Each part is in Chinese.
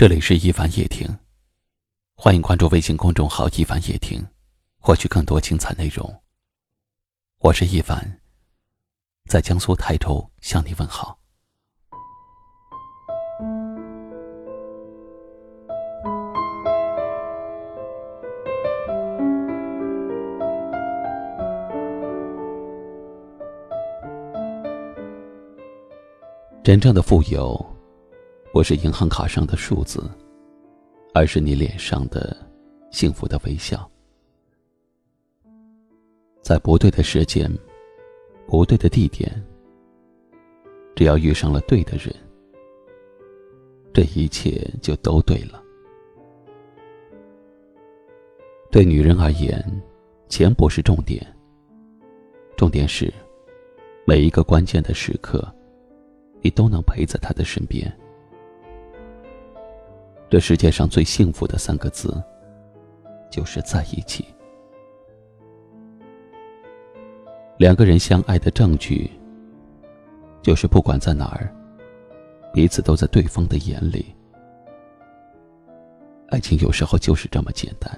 这里是一凡夜听，欢迎关注微信公众号“一凡夜听”，获取更多精彩内容。我是一凡，在江苏泰州向你问好。真正的富有。不是银行卡上的数字，而是你脸上的幸福的微笑。在不对的时间，不对的地点，只要遇上了对的人，这一切就都对了。对女人而言，钱不是重点，重点是每一个关键的时刻，你都能陪在她的身边。这世界上最幸福的三个字，就是在一起。两个人相爱的证据，就是不管在哪儿，彼此都在对方的眼里。爱情有时候就是这么简单，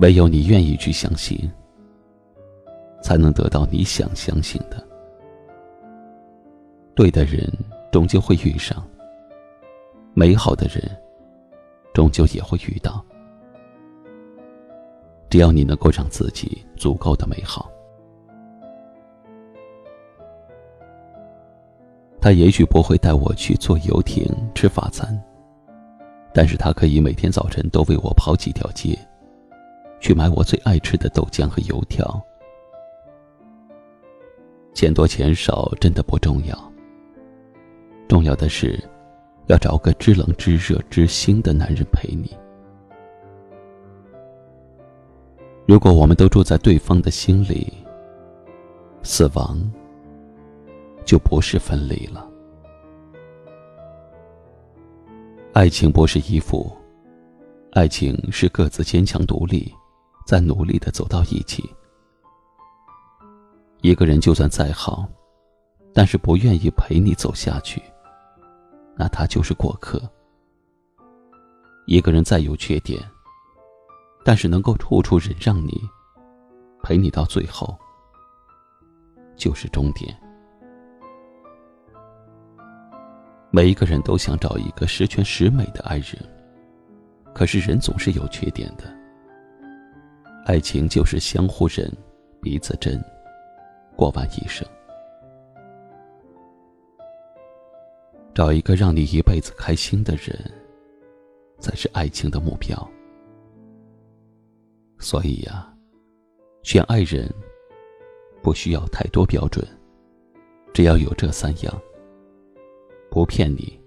唯有你愿意去相信，才能得到你想相信的。对的人，终究会遇上。美好的人，终究也会遇到。只要你能够让自己足够的美好，他也许不会带我去坐游艇吃法餐，但是他可以每天早晨都为我跑几条街，去买我最爱吃的豆浆和油条。钱多钱少真的不重要，重要的是。要找个知冷知热知心的男人陪你。如果我们都住在对方的心里，死亡就不是分离了。爱情不是依附，爱情是各自坚强独立，在努力的走到一起。一个人就算再好，但是不愿意陪你走下去。那他就是过客。一个人再有缺点，但是能够处处忍让你，陪你到最后，就是终点。每一个人都想找一个十全十美的爱人，可是人总是有缺点的。爱情就是相互忍，彼此真，过完一生。找一个让你一辈子开心的人，才是爱情的目标。所以呀，选爱人不需要太多标准，只要有这三样：不骗你，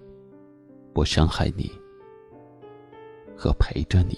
不伤害你，和陪着你。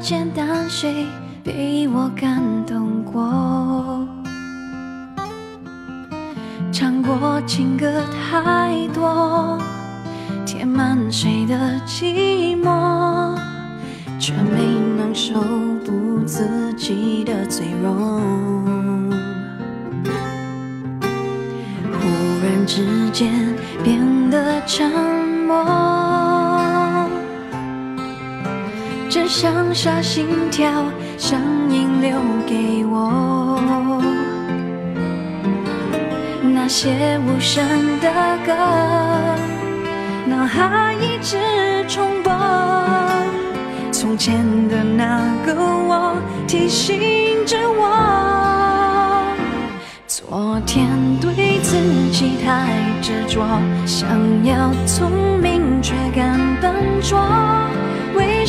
简单，谁比我感动过？唱过情歌太多，填满谁的寂寞，却没能守住自己的脆弱。忽然之间变得沉默，只剩下心跳声音留给我。那些无声的歌，脑海一直重播。从前的那个我，提醒着我。昨天对自己太执着，想要聪明却敢笨拙，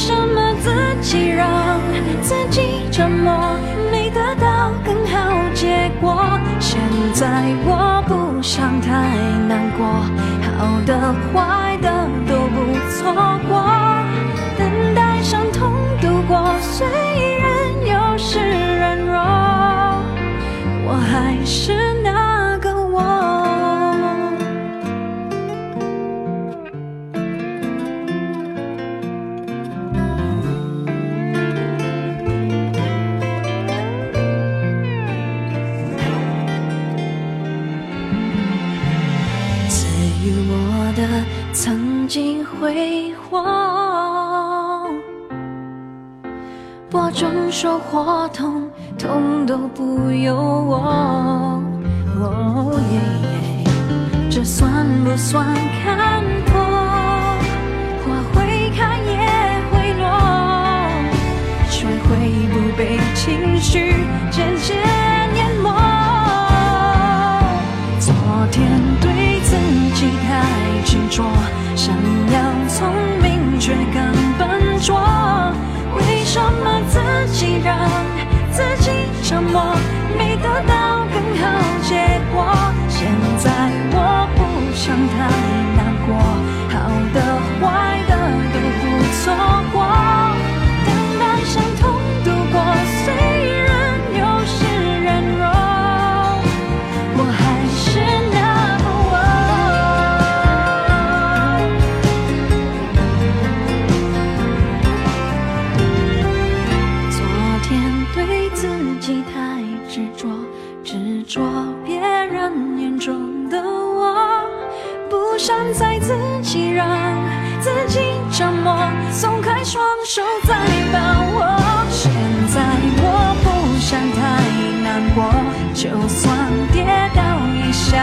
什么自己让自己折磨，没得到更好结果？现在我不想太难过，好的话与我的曾经辉煌，播种收获痛，痛都不由我。哦耶耶，这算不算看破？花会开也会落，学会不被情绪渐渐说伤在自己让自己折磨，松开双手再把握。现在我不想太难过，就算跌倒一笑